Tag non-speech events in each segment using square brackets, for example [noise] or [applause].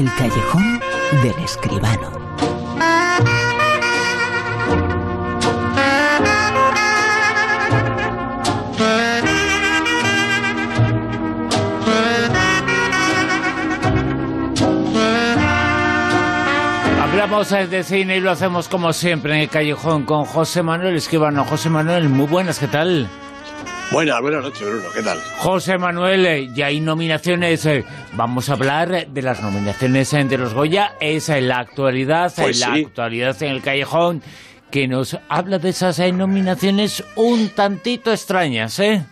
El callejón del escribano. Hablamos de cine y lo hacemos como siempre en el callejón con José Manuel Escribano. José Manuel, muy buenas, ¿qué tal? Buenas, buenas noches, Bruno, ¿qué tal? José Manuel, eh, ya hay nominaciones. eh, Vamos a hablar de las nominaciones eh, de los Goya. Es en la actualidad, Pues en la sí. actualidad en el callejón, que nos habla de esas eh, nominaciones un tantito extrañas, ¿eh?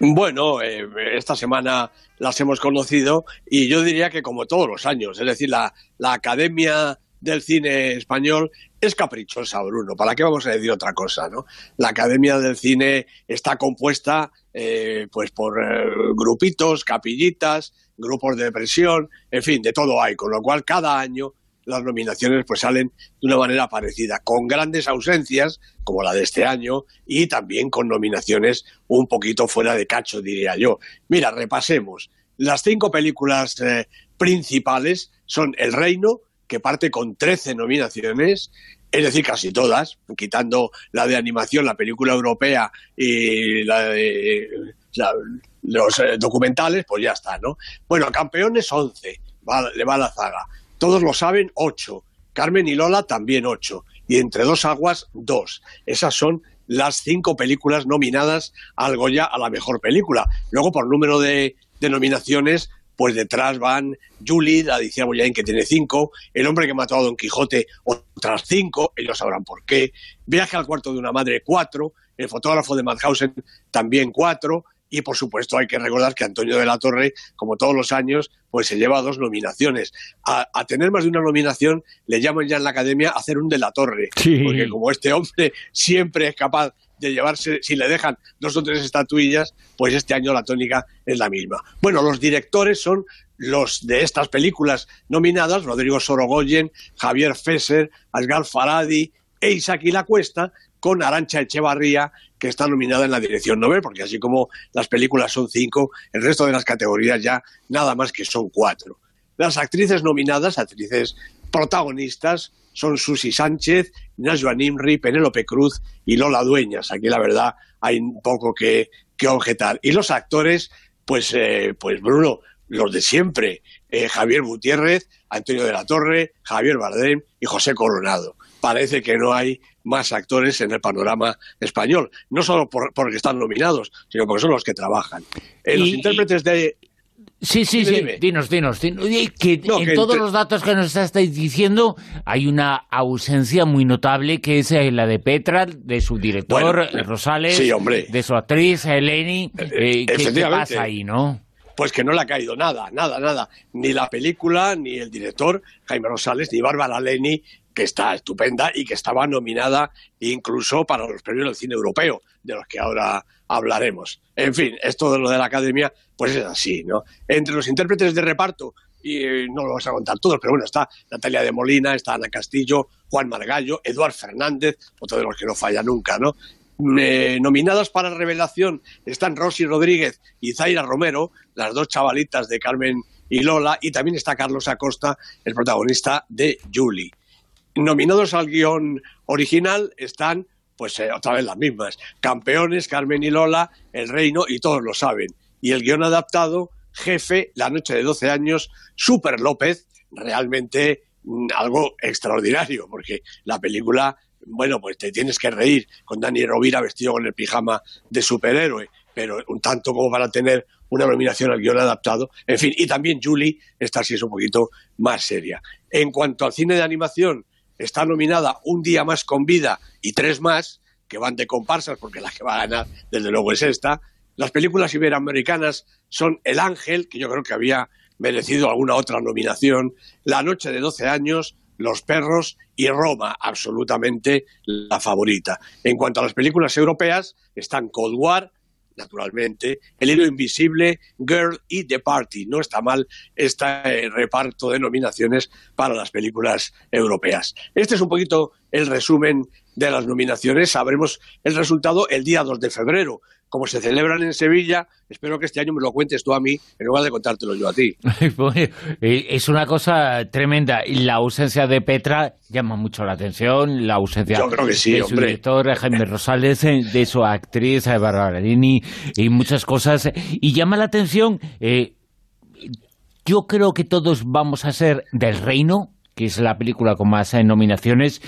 Bueno, eh, esta semana las hemos conocido y yo diría que como todos los años, es decir, la, la Academia del Cine Español es caprichosa, Bruno. ¿Para qué vamos a decir otra cosa, no? La Academia del Cine está compuesta, eh, pues, por eh, grupitos, capillitas, grupos de presión, en fin, de todo hay. Con lo cual, cada año las nominaciones pues salen de una manera parecida, con grandes ausencias, como la de este año, y también con nominaciones un poquito fuera de cacho, diría yo. Mira, repasemos. Las cinco películas eh, principales son El Reino, que parte con 13 nominaciones, es decir, casi todas, quitando la de animación, la película europea y la de los eh, documentales, pues ya está, ¿no? Bueno, campeones 11, va- le va la zaga. Todos lo saben, 8. Carmen y Lola también 8. Y Entre dos aguas, 2. Esas son las cinco películas nominadas al Goya a la mejor película. Luego, por número de nominaciones, pues detrás van Julie, la Alicia Boyain, que tiene cinco, El hombre que mató a Don Quijote, otras cinco, ellos sabrán por qué, Viaje al cuarto de una madre, cuatro, El fotógrafo de Madhausen, también cuatro, y por supuesto hay que recordar que Antonio de la Torre, como todos los años, pues se lleva dos nominaciones. A, a tener más de una nominación le llaman ya en la academia a hacer un de la Torre, Sí. porque como este hombre siempre es capaz de llevarse, si le dejan dos o tres estatuillas, pues este año la tónica es la misma. Bueno, los directores son los de estas películas nominadas, Rodrigo Sorogoyen, Javier Fesser, Asghar Faradi e Isaac La Cuesta, con Arancha Echevarría, que está nominada en la dirección Nobel, porque así como las películas son cinco, el resto de las categorías ya nada más que son cuatro. Las actrices nominadas, actrices protagonistas, son Susi Sánchez, Najwa Nimri, Penélope Cruz y Lola Dueñas. Aquí la verdad hay un poco que, que objetar. Y los actores, pues, eh, pues Bruno, los de siempre, eh, Javier Gutiérrez, Antonio de la Torre, Javier Bardem y José Coronado. Parece que no hay más actores en el panorama español, no solo por- porque están nominados, sino porque son los que trabajan. Eh, los intérpretes de... Sí, sí, Dime, sí. dime. Dinos, dinos. dinos. Que No, en que todos los datos que nos estáis diciendo hay una ausencia muy notable que es eh, la de Petra, de su director Bueno, eh, Rosales, sí, hombre. de su actriz Eleni. Eh, ¿qué- ¿Qué efectivamente. pasa ahí, no? Pues que no le ha caído nada, nada, nada. Ni la película, ni el director, Jaime Rosales, ni Bárbara Leni, que está estupenda y que estaba nominada incluso para los premios del cine europeo, de los que ahora hablaremos. En fin, esto de lo de la academia, pues es así, ¿no? Entre los intérpretes de reparto, y eh, no lo vamos a contar todos, pero bueno, está Natalia de Molina, está Ana Castillo, Juan Margallo, Eduard Fernández, otro de los que no falla nunca, ¿no? Eh, nominadas para revelación están Rosy Rodríguez y Zaira Romero, las dos chavalitas de Carmen y Lola, y también está Carlos Acosta, el protagonista de Julie. Nominados al guion original están, pues eh, otra vez las mismas, Campeones, Carmen y Lola, El Reino, y todos lo saben. Y el guion adaptado, Jefe, La Noche de 12 años, Super López, realmente mm, algo extraordinario, porque la película, bueno, pues te tienes que reír con Dani Rovira vestido con el pijama de superhéroe, pero un tanto como para tener una nominación al guion adaptado. En fin, y también Julie, esta sí es un poquito más seria. En cuanto al cine de animación, está nominada Un día más con vida y tres más, que van de comparsas, porque la que va a ganar, desde luego, es esta. Las películas iberoamericanas son El Ángel, que yo creo que había merecido alguna otra nominación, La Noche de 12 años, Los Perros y Roma, absolutamente la favorita. En cuanto a las películas europeas, están Cold War, naturalmente, El hilo invisible, Girl y The Party. No está mal este reparto de nominaciones para las películas europeas. Este es un poquito el resumen de las nominaciones. Sabremos el resultado el día 2 de febrero. Como se celebran en Sevilla, espero que este año me lo cuentes tú a mí en lugar de contártelo yo a ti. [laughs] Eh, es una cosa tremenda. Y la ausencia de Petra llama mucho la atención. La ausencia de su director Jaime Rosales, eh, de su actriz Barbarini y muchas cosas. Y llama la atención. Eh, yo creo que todos vamos a ser del reino, que es la película con más nominaciones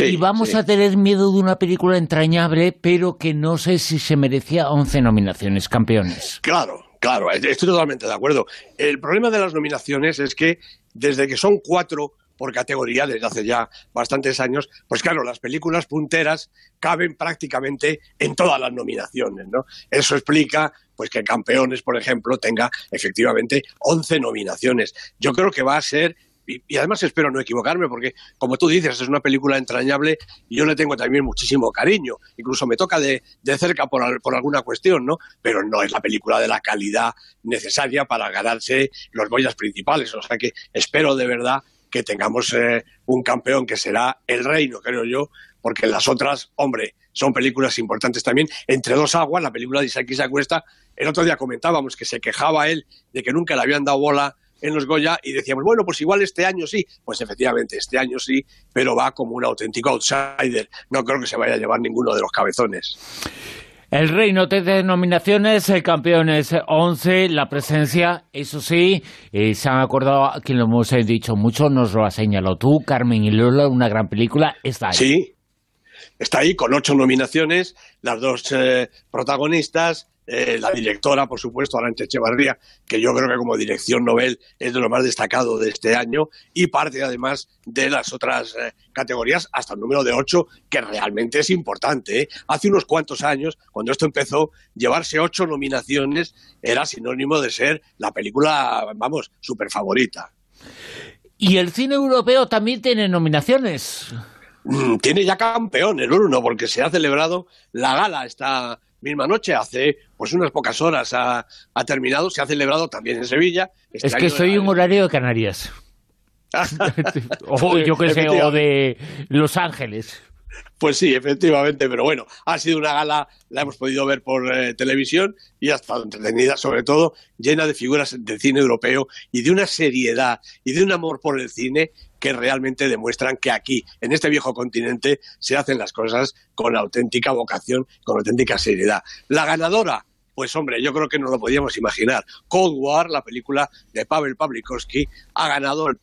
y vamos a tener miedo de una película entrañable, pero que no sé si se merecía 11 nominaciones, campeones. Claro, claro, estoy totalmente de acuerdo. El problema de las nominaciones es que desde que son cuatro por categoría desde hace ya bastantes años, pues claro, las películas punteras caben prácticamente en todas las nominaciones, ¿no? Eso explica pues que Campeones, por ejemplo, tenga efectivamente 11 nominaciones. Yo creo que va a ser y, además espero no equivocarme, porque como tú dices, es una película entrañable y yo le tengo también muchísimo cariño. Incluso me toca de, cerca por, alguna cuestión, ¿no? Pero no es la película de la calidad necesaria para ganarse los boyas principales. O sea que espero de verdad que tengamos eh, un campeón que será el reino, creo yo, porque las otras, hombre, son películas importantes también. Entre dos aguas, la película de Isaac Cuesta, el otro día comentábamos que se quejaba él de que nunca le habían dado bola en los Goya y decíamos, bueno, pues igual este año sí. Pues efectivamente, este año sí, pero va como un auténtico outsider. No creo que se vaya a llevar ninguno de los cabezones. El reino de denominaciones, el campeón es 11, la presencia, eso sí, eh, se han acordado, que lo hemos eh, dicho mucho, nos lo ha señalado tú, Carmen y Lola, una gran película, está ahí. Sí, está ahí con ocho nominaciones, las dos eh, protagonistas, eh, la directora, por supuesto, Arancha Echevarría, que yo creo que como dirección Nobel es de lo más destacado de este año, y parte además de las otras eh, categorías, hasta el número de ocho, que realmente es importante. ¿eh? Hace unos cuantos años, cuando esto empezó, llevarse ocho nominaciones era sinónimo de ser la película, vamos, súper favorita. Y el cine europeo también tiene nominaciones. Mm, tiene ya campeones, uno, porque se ha celebrado la gala esta misma noche, hace pues unas pocas horas ha, terminado, se ha celebrado también en Sevilla. Este es que soy un horario de Canarias. [laughs] [laughs] o yo que sé, o de Los Ángeles. Pues sí, efectivamente, pero bueno, ha sido una gala, la hemos podido ver por eh, televisión y ha estado entretenida, sobre todo llena de figuras del cine europeo y de una seriedad y de un amor por el cine que realmente demuestran que aquí, en este viejo continente, se hacen las cosas con auténtica vocación, con auténtica seriedad. La ganadora, pues hombre, yo creo que no lo podíamos imaginar. Cold War, la película de Pavel Pavlikovsky, ha ganado el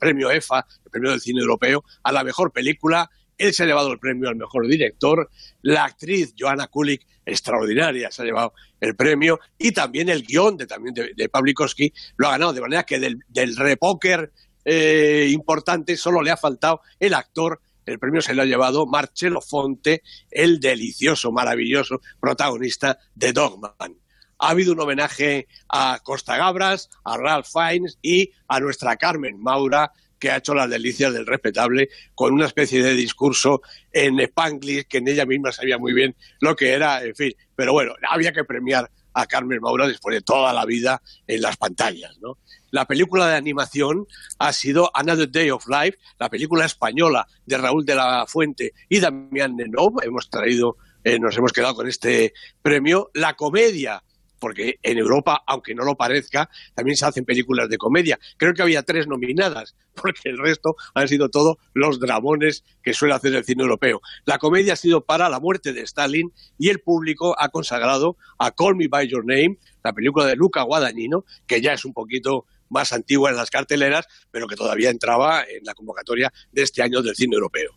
premio EFA, el premio del cine europeo, a la mejor película él se ha llevado el premio al mejor director, la actriz Joanna Kulik, extraordinaria, se ha llevado el premio, y también el guion de, también de, Pavlikovsky lo ha ganado, de manera que del, del repóker eh, importante solo le ha faltado el actor el premio se lo ha llevado Marcello Fonte, el delicioso, maravilloso protagonista de Dogman. Ha habido un homenaje a Costa Gabras, a Ralph Fiennes y a nuestra Carmen Maura, que ha hecho las delicias del respetable con una especie de discurso en Spanglish que en ella misma sabía muy bien lo que era, en fin. Pero bueno, había que premiar a Carmen Maura después de toda la vida en las pantallas, ¿no? La película de animación ha sido Another Day of Life, la película española de Raúl de la Fuente y Damián Nenov. Hemos traído, eh, nos hemos quedado con este premio. La comedia porque en Europa, aunque no lo parezca, también se hacen películas de comedia. Creo que había tres nominadas, [laughs] porque el resto han sido todos los dramones que suele hacer el cine europeo. La comedia ha sido para La muerte de Stalin y el público ha consagrado a Call Me By Your Name, la película de Luca Guadagnino, que ya es un poquito más antigua en las carteleras, pero que todavía entraba en la convocatoria de este año del cine europeo.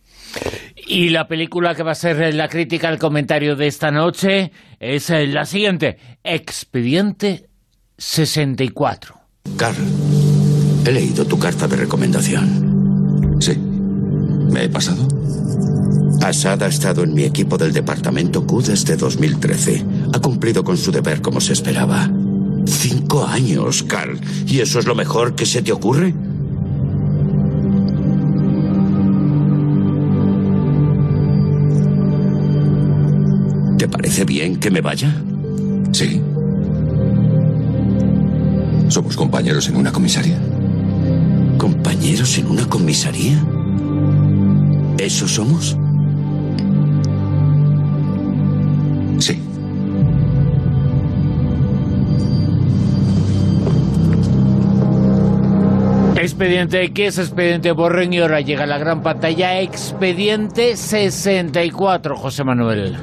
Y la película que va a ser la crítica, el comentario de esta noche es eh, la siguiente, Expediente 64. Carl, he leído tu carta de recomendación. Sí. ¿Me he pasado? Assad ha estado en mi equipo del departamento Q desde 2013. Ha cumplido con su deber como se esperaba. Cinco años, Carl. ¿Y eso es lo mejor que se te ocurre? ¿Te parece bien que me vaya? Sí. ¿Somos compañeros en una comisaría? ¿Compañeros en una comisaría? ¿Eso somos? Expediente, ¿qué es Expediente Borren? Y ahora llega a la gran pantalla Expediente 64, José Manuel.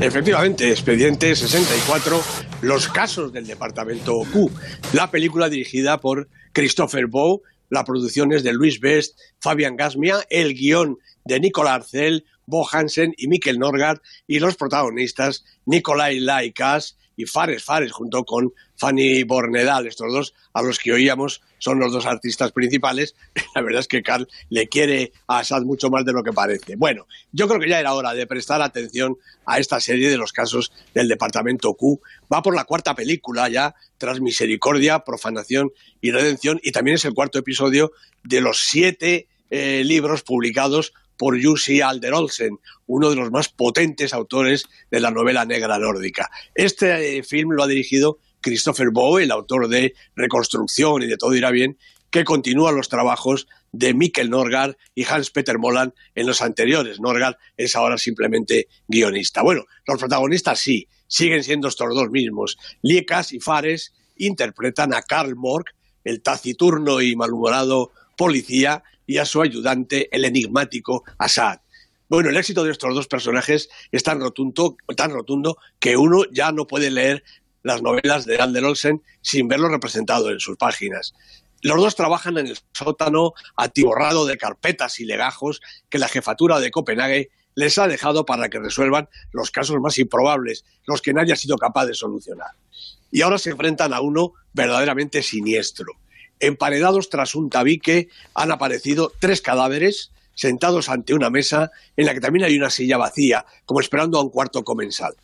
Efectivamente, Expediente 64, los casos del Departamento Q, la película dirigida por Christopher Bow, la producción es de Luis Best, Fabian Gasmia, el guion de Nicolás Arcel, Bo Hansen y Mikkel Norgard, y los protagonistas Nikolai Laikas y Fares Fares, junto con Fanny Bornedal, estos dos a los que oíamos son los dos artistas principales. [laughs] La verdad es que Carl le quiere a Assad mucho más de lo que parece. Bueno, yo creo que ya era hora de prestar atención a esta serie de los casos del Departamento Q. Va por la cuarta película ya, tras Misericordia, Profanación y Redención, y también es el cuarto episodio de los siete eh, libros publicados por Jussi Alder Olsen, uno de los más potentes autores de la novela negra nórdica. Este eh, film lo ha dirigido Christopher Boe, el autor de Reconstrucción y de Todo irá bien, que continúa los trabajos de Mikkel Norgard y Hans Peter Moland en los anteriores. Norgard es ahora simplemente guionista. Bueno, los protagonistas sí, siguen siendo estos dos mismos. Liekas y Fares interpretan a Karl Morg, el taciturno y malhumorado policía, y a su ayudante, el enigmático Assad. Bueno, el éxito de estos dos personajes es tan rotundo, tan rotundo que uno ya no puede leer las novelas de Alder Olsen sin verlo representado en sus páginas. Los dos trabajan en el sótano atiborrado de carpetas y legajos que la jefatura de Copenhague les ha dejado para que resuelvan los casos más improbables, los que nadie ha sido capaz de solucionar. Y ahora se enfrentan a uno verdaderamente siniestro. Emparedados tras un tabique han aparecido tres cadáveres sentados ante una mesa en la que también hay una silla vacía, como esperando a un cuarto comensal.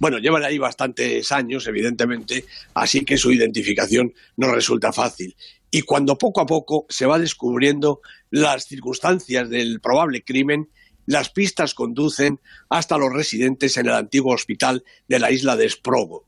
Bueno, llevan ahí bastantes años, evidentemente, así que su identificación no resulta fácil. Y cuando poco a poco se va descubriendo las circunstancias del probable crimen, las pistas conducen hasta los residentes en el antiguo hospital de la isla de Sprogo.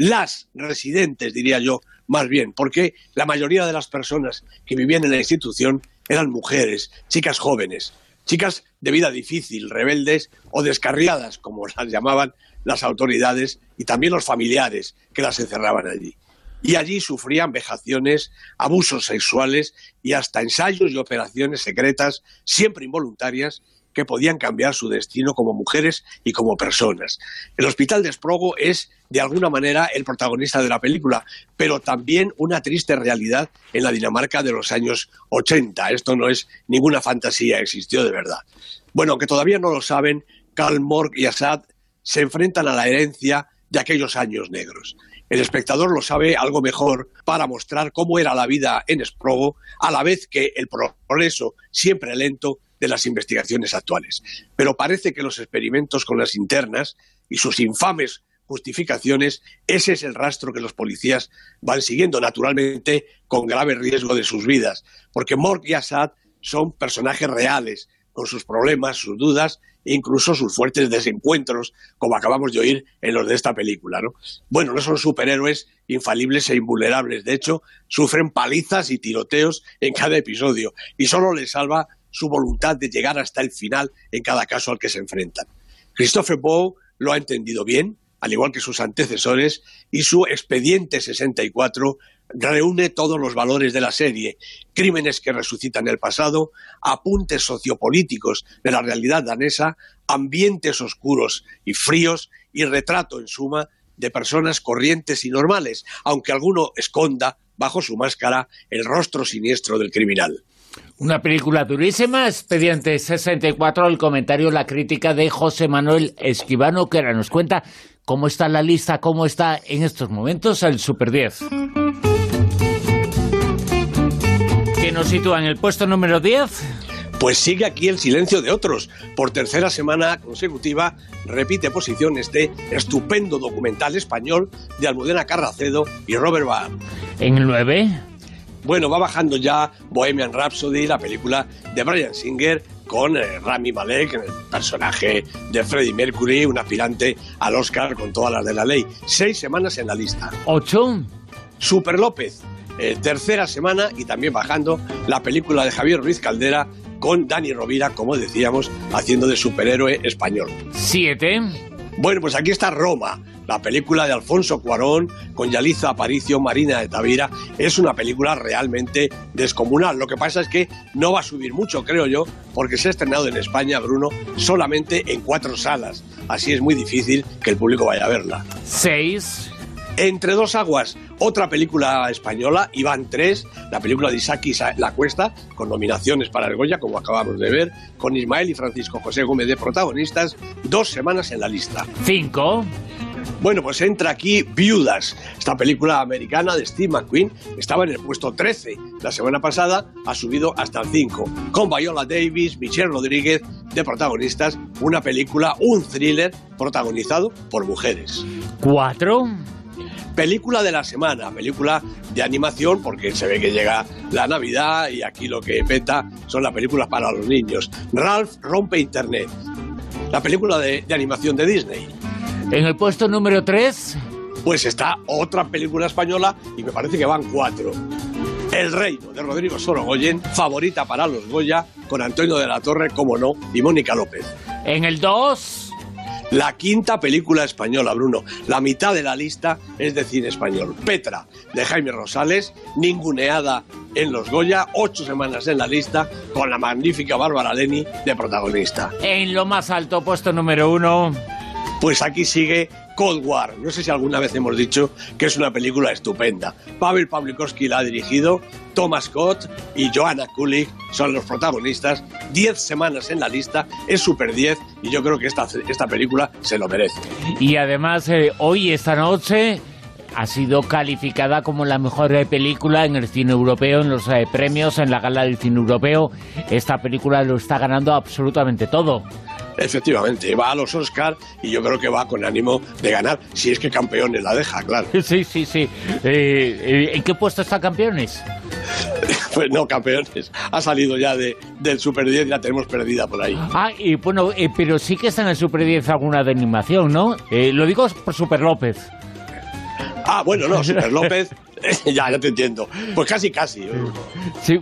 Las residentes, diría yo, más bien, porque la mayoría de las personas que vivían en la institución eran mujeres, chicas jóvenes, chicas de vida difícil, rebeldes o descarriadas, como [laughs] las llamaban las autoridades y también los familiares que las encerraban allí. Y allí sufrían vejaciones, abusos sexuales y hasta ensayos y operaciones secretas, siempre involuntarias, que podían cambiar su destino como mujeres y como personas. El Hospital de Sprogo es, de alguna manera, el protagonista de la película, pero también una triste realidad en la Dinamarca de los años 80. Esto no es ninguna fantasía, existió de verdad. Bueno, aunque todavía no lo saben, Karl Morg y Assad se enfrentan a la herencia de aquellos años negros. El espectador lo sabe algo mejor para mostrar cómo era la vida en Sprogo, a la vez que el progreso, siempre lento, de las investigaciones actuales. Pero parece que los experimentos con las internas y sus infames justificaciones, ese es el rastro que los policías van siguiendo, naturalmente con grave riesgo de sus vidas, porque Morg y Assad son personajes reales, con sus problemas, sus dudas e incluso sus fuertes desencuentros, como acabamos de oír en los de esta película. ¿no? Bueno, no son superhéroes infalibles e invulnerables, de hecho, sufren palizas y tiroteos en cada episodio, y solo les salva su voluntad de llegar hasta el final en cada caso al que se enfrentan. Christopher Bow lo ha entendido bien, al igual que sus antecesores, y su expediente 64 reúne todos los valores de la serie, crímenes que resucitan el pasado, apuntes sociopolíticos de la realidad danesa, ambientes oscuros y fríos y retrato, en suma, de personas corrientes y normales, aunque alguno esconda bajo su máscara el rostro siniestro del criminal. Una película durísima, Expediente 64, el comentario, la crítica de José Manuel Esquivano, que ahora nos cuenta cómo está la lista, cómo está en estos momentos el Super 10. ¿Qué nos sitúa en el puesto número 10? Pues sigue aquí el silencio de otros. Por tercera semana consecutiva repite posición este estupendo documental español de Almudena Carracedo y Robert Barr. En el 9. Bueno, va bajando ya Bohemian Rhapsody, la película de Brian Singer, con eh, Rami Malek, el personaje de Freddie Mercury, un aspirante al Oscar con todas las de la ley. Seis semanas en la lista. Ocho. Super López, eh, tercera semana y también bajando la película de Javier Ruiz Caldera, con Dani Rovira, como decíamos, haciendo de superhéroe español. Siete. Bueno, pues aquí está Roma, la película de Alfonso Cuarón con Yaliza Aparicio, Marina de Tavira. Es una película realmente descomunal. Lo que pasa es que no va a subir mucho, creo yo, porque se ha estrenado en España, Bruno, solamente en cuatro salas. Así es muy difícil que el público vaya a verla. Seis. Entre dos aguas, otra película española, Iván 3, la película de Isaki La Cuesta, con nominaciones para el Goya, como acabamos de ver, con Ismael y Francisco José Gómez de protagonistas, dos semanas en la lista. Cinco. Bueno, pues entra aquí Viudas, esta película americana de Steve McQueen. Estaba en el puesto 13 la semana pasada, ha subido hasta el 5. Con Viola Davis, Michelle Rodríguez de protagonistas, una película, un thriller protagonizado por mujeres. Cuatro. Película de la semana, película de animación, porque se ve que llega la Navidad y aquí lo que peta son las películas para los niños. Ralph rompe Internet, la película de, animación de Disney. En el puesto número 3. Pues está otra película española y me parece que van cuatro. El Reino de Rodrigo Sorogoyen, favorita para los Goya, con Antonio de la Torre, como no, y Mónica López. En el 2. La quinta película española, Bruno. La mitad de la lista es de cine español. Petra, de Jaime Rosales, ninguneada en Los Goya, ocho semanas en la lista, con la magnífica Bárbara Leni de protagonista. En lo más alto, puesto número uno. Pues aquí sigue Cold War. No sé si alguna vez hemos dicho que es una película estupenda. Pavel Pawlikowski la ha dirigido, Thomas Scott y Joanna Kulig son los protagonistas. Diez semanas en la lista, es Super 10 y yo creo que esta, esta película se lo merece. Y además, eh, hoy, esta noche ha sido calificada como la mejor eh, película en el cine europeo, en los eh, premios, en la gala del cine europeo. Esta película lo está ganando absolutamente todo. Efectivamente, va a los Oscars y yo creo que va con ánimo de ganar, si es que campeones la deja, claro. [laughs] Sí, sí, sí. Eh, eh, ¿En qué puesto está campeones? [laughs] pues no, campeones. Ha salido ya de, del Super 10 y la tenemos perdida por ahí. Ah, y bueno, eh, pero sí que está en el Super 10 alguna de animación, ¿no? lo digo por Super López. Ah, bueno, no, Super [laughs] López ya, ya te entiendo. Pues casi, casi. Sí,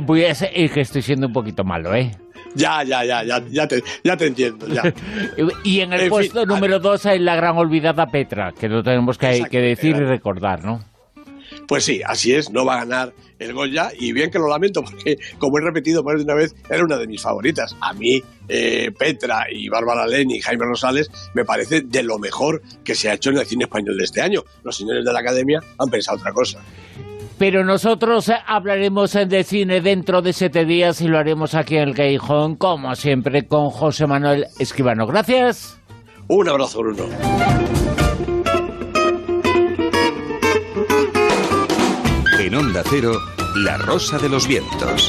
voy a ser, que estoy siendo un poquito malo, ¿eh? Ya, ya, ya, ya, ya te, ya te entiendo, ya. [laughs] y en el puesto número dos hay la gran olvidada Petra, que lo tenemos que, que decir y recordar, ¿no? Pues sí, así es, no va a ganar el Goya y bien que lo lamento porque, como he repetido más de una vez, era una de mis favoritas. A mí, eh, Petra y Bárbara Leni y Jaime Rosales me parece de lo mejor que se ha hecho en el cine español de este año. Los señores de la Academia han pensado otra cosa. Pero nosotros hablaremos de cine dentro de siete días y lo haremos aquí en el Callejón, como siempre, con José Manuel Escribano. Gracias. Un abrazo, Bruno. En Onda Cero, La Rosa de los Vientos.